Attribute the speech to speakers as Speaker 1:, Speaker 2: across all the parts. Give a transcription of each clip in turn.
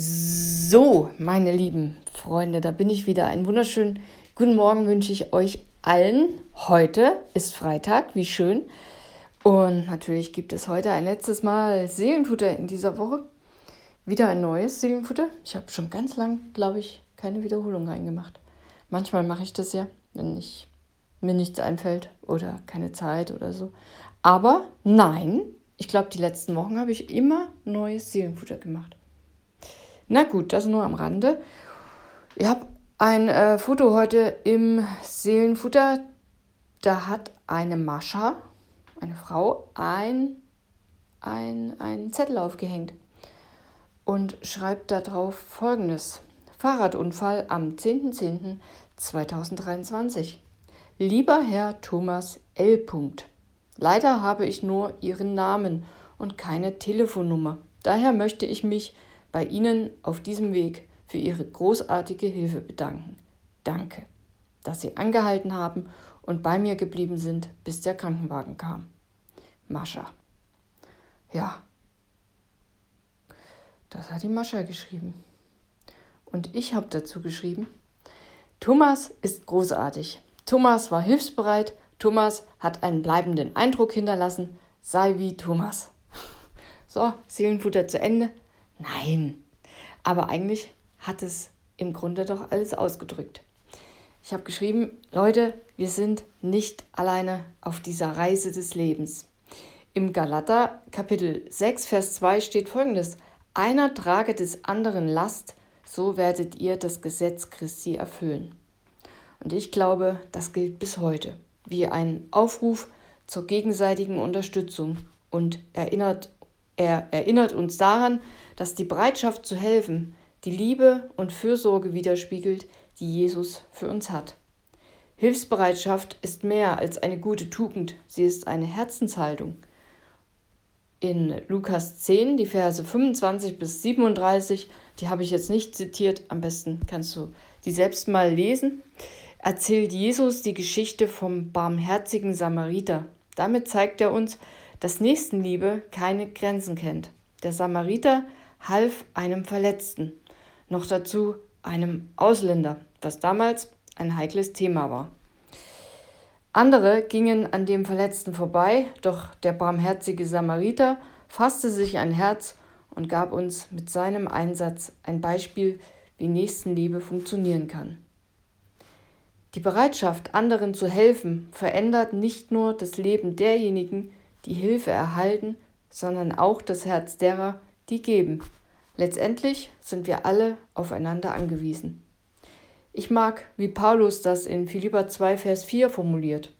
Speaker 1: So, meine lieben Freunde, da bin ich wieder. Einen wunderschönen guten Morgen wünsche ich euch allen. Heute ist Freitag, wie schön. Und natürlich gibt es heute ein letztes Mal Seelenfutter in dieser Woche. Wieder ein neues Seelenfutter. Ich habe schon ganz lang, glaube ich, keine Wiederholung reingemacht. Manchmal mache ich das ja, wenn ich, mir nichts einfällt oder keine Zeit oder so. Aber nein, ich glaube, die letzten Wochen habe ich immer neues Seelenfutter gemacht. Na gut, das nur am Rande. Ich habe ein äh, Foto heute im Seelenfutter. Da hat eine Mascha, eine Frau, ein, ein, einen Zettel aufgehängt und schreibt darauf folgendes. Fahrradunfall am 10.10.2023. Lieber Herr Thomas L. Leider habe ich nur Ihren Namen und keine Telefonnummer. Daher möchte ich mich bei Ihnen auf diesem Weg für Ihre großartige Hilfe bedanken. Danke, dass Sie angehalten haben und bei mir geblieben sind, bis der Krankenwagen kam. Mascha. Ja, das hat die Mascha geschrieben. Und ich habe dazu geschrieben, Thomas ist großartig. Thomas war hilfsbereit. Thomas hat einen bleibenden Eindruck hinterlassen. Sei wie Thomas. So, Seelenfutter zu Ende. Nein, aber eigentlich hat es im Grunde doch alles ausgedrückt. Ich habe geschrieben, Leute, wir sind nicht alleine auf dieser Reise des Lebens. Im Galater Kapitel 6, Vers 2 steht folgendes. Einer trage des anderen Last, so werdet ihr das Gesetz Christi erfüllen. Und ich glaube, das gilt bis heute wie ein Aufruf zur gegenseitigen Unterstützung und erinnert, er erinnert uns daran, dass die Bereitschaft zu helfen die Liebe und Fürsorge widerspiegelt, die Jesus für uns hat. Hilfsbereitschaft ist mehr als eine gute Tugend, sie ist eine Herzenshaltung. In Lukas 10, die Verse 25 bis 37, die habe ich jetzt nicht zitiert, am besten kannst du die selbst mal lesen, erzählt Jesus die Geschichte vom barmherzigen Samariter. Damit zeigt er uns, dass Nächstenliebe keine Grenzen kennt. Der Samariter half einem Verletzten, noch dazu einem Ausländer, was damals ein heikles Thema war. Andere gingen an dem Verletzten vorbei, doch der barmherzige Samariter fasste sich ein Herz und gab uns mit seinem Einsatz ein Beispiel, wie Nächstenliebe funktionieren kann. Die Bereitschaft, anderen zu helfen, verändert nicht nur das Leben derjenigen, die Hilfe erhalten, sondern auch das Herz derer, die geben. Letztendlich sind wir alle aufeinander angewiesen. Ich mag, wie Paulus das in Philippa 2, Vers 4 formuliert.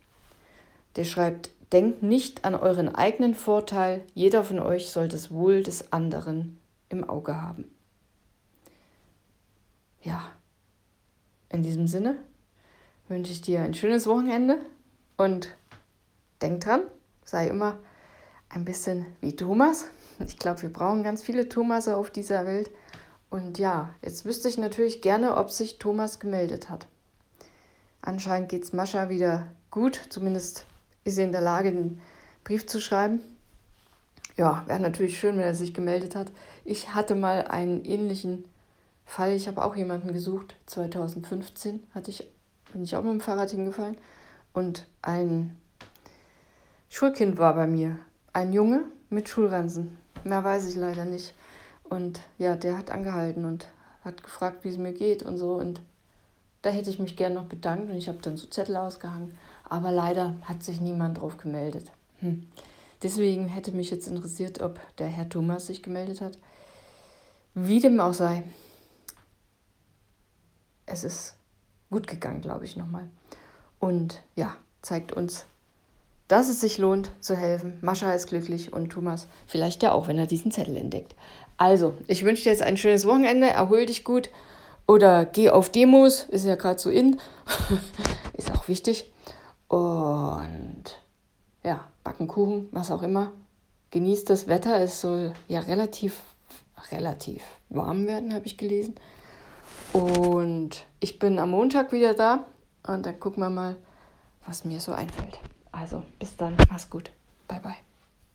Speaker 1: Der schreibt, denkt nicht an euren eigenen Vorteil, jeder von euch soll das Wohl des anderen im Auge haben. Ja, in diesem Sinne wünsche ich dir ein schönes Wochenende und denk dran, sei immer ein bisschen wie Thomas. Ich glaube, wir brauchen ganz viele Thomasse auf dieser Welt. Und ja, jetzt wüsste ich natürlich gerne, ob sich Thomas gemeldet hat. Anscheinend geht es Mascha wieder gut, zumindest ist sie in der Lage, den Brief zu schreiben. Ja, wäre natürlich schön, wenn er sich gemeldet hat. Ich hatte mal einen ähnlichen Fall. Ich habe auch jemanden gesucht. 2015 hatte ich, bin ich auch mit dem Fahrrad hingefallen. Und ein Schulkind war bei mir. Ein Junge mit Schulransen. Mehr weiß ich leider nicht. Und ja, der hat angehalten und hat gefragt, wie es mir geht und so. Und da hätte ich mich gern noch bedankt und ich habe dann so Zettel ausgehangen. Aber leider hat sich niemand drauf gemeldet. Hm. Deswegen hätte mich jetzt interessiert, ob der Herr Thomas sich gemeldet hat. Wie dem auch sei, es ist gut gegangen, glaube ich, nochmal. Und ja, zeigt uns, dass es sich lohnt zu helfen. Mascha ist glücklich und Thomas vielleicht ja auch, wenn er diesen Zettel entdeckt. Also, ich wünsche dir jetzt ein schönes Wochenende, erhol dich gut oder geh auf Demos, ist ja gerade so in, ist auch wichtig. Und ja, backen Kuchen, was auch immer. Genießt das Wetter, es soll ja relativ, relativ warm werden, habe ich gelesen. Und ich bin am Montag wieder da und dann gucken wir mal, was mir so einfällt. Also bis dann, mach's gut. Bye bye.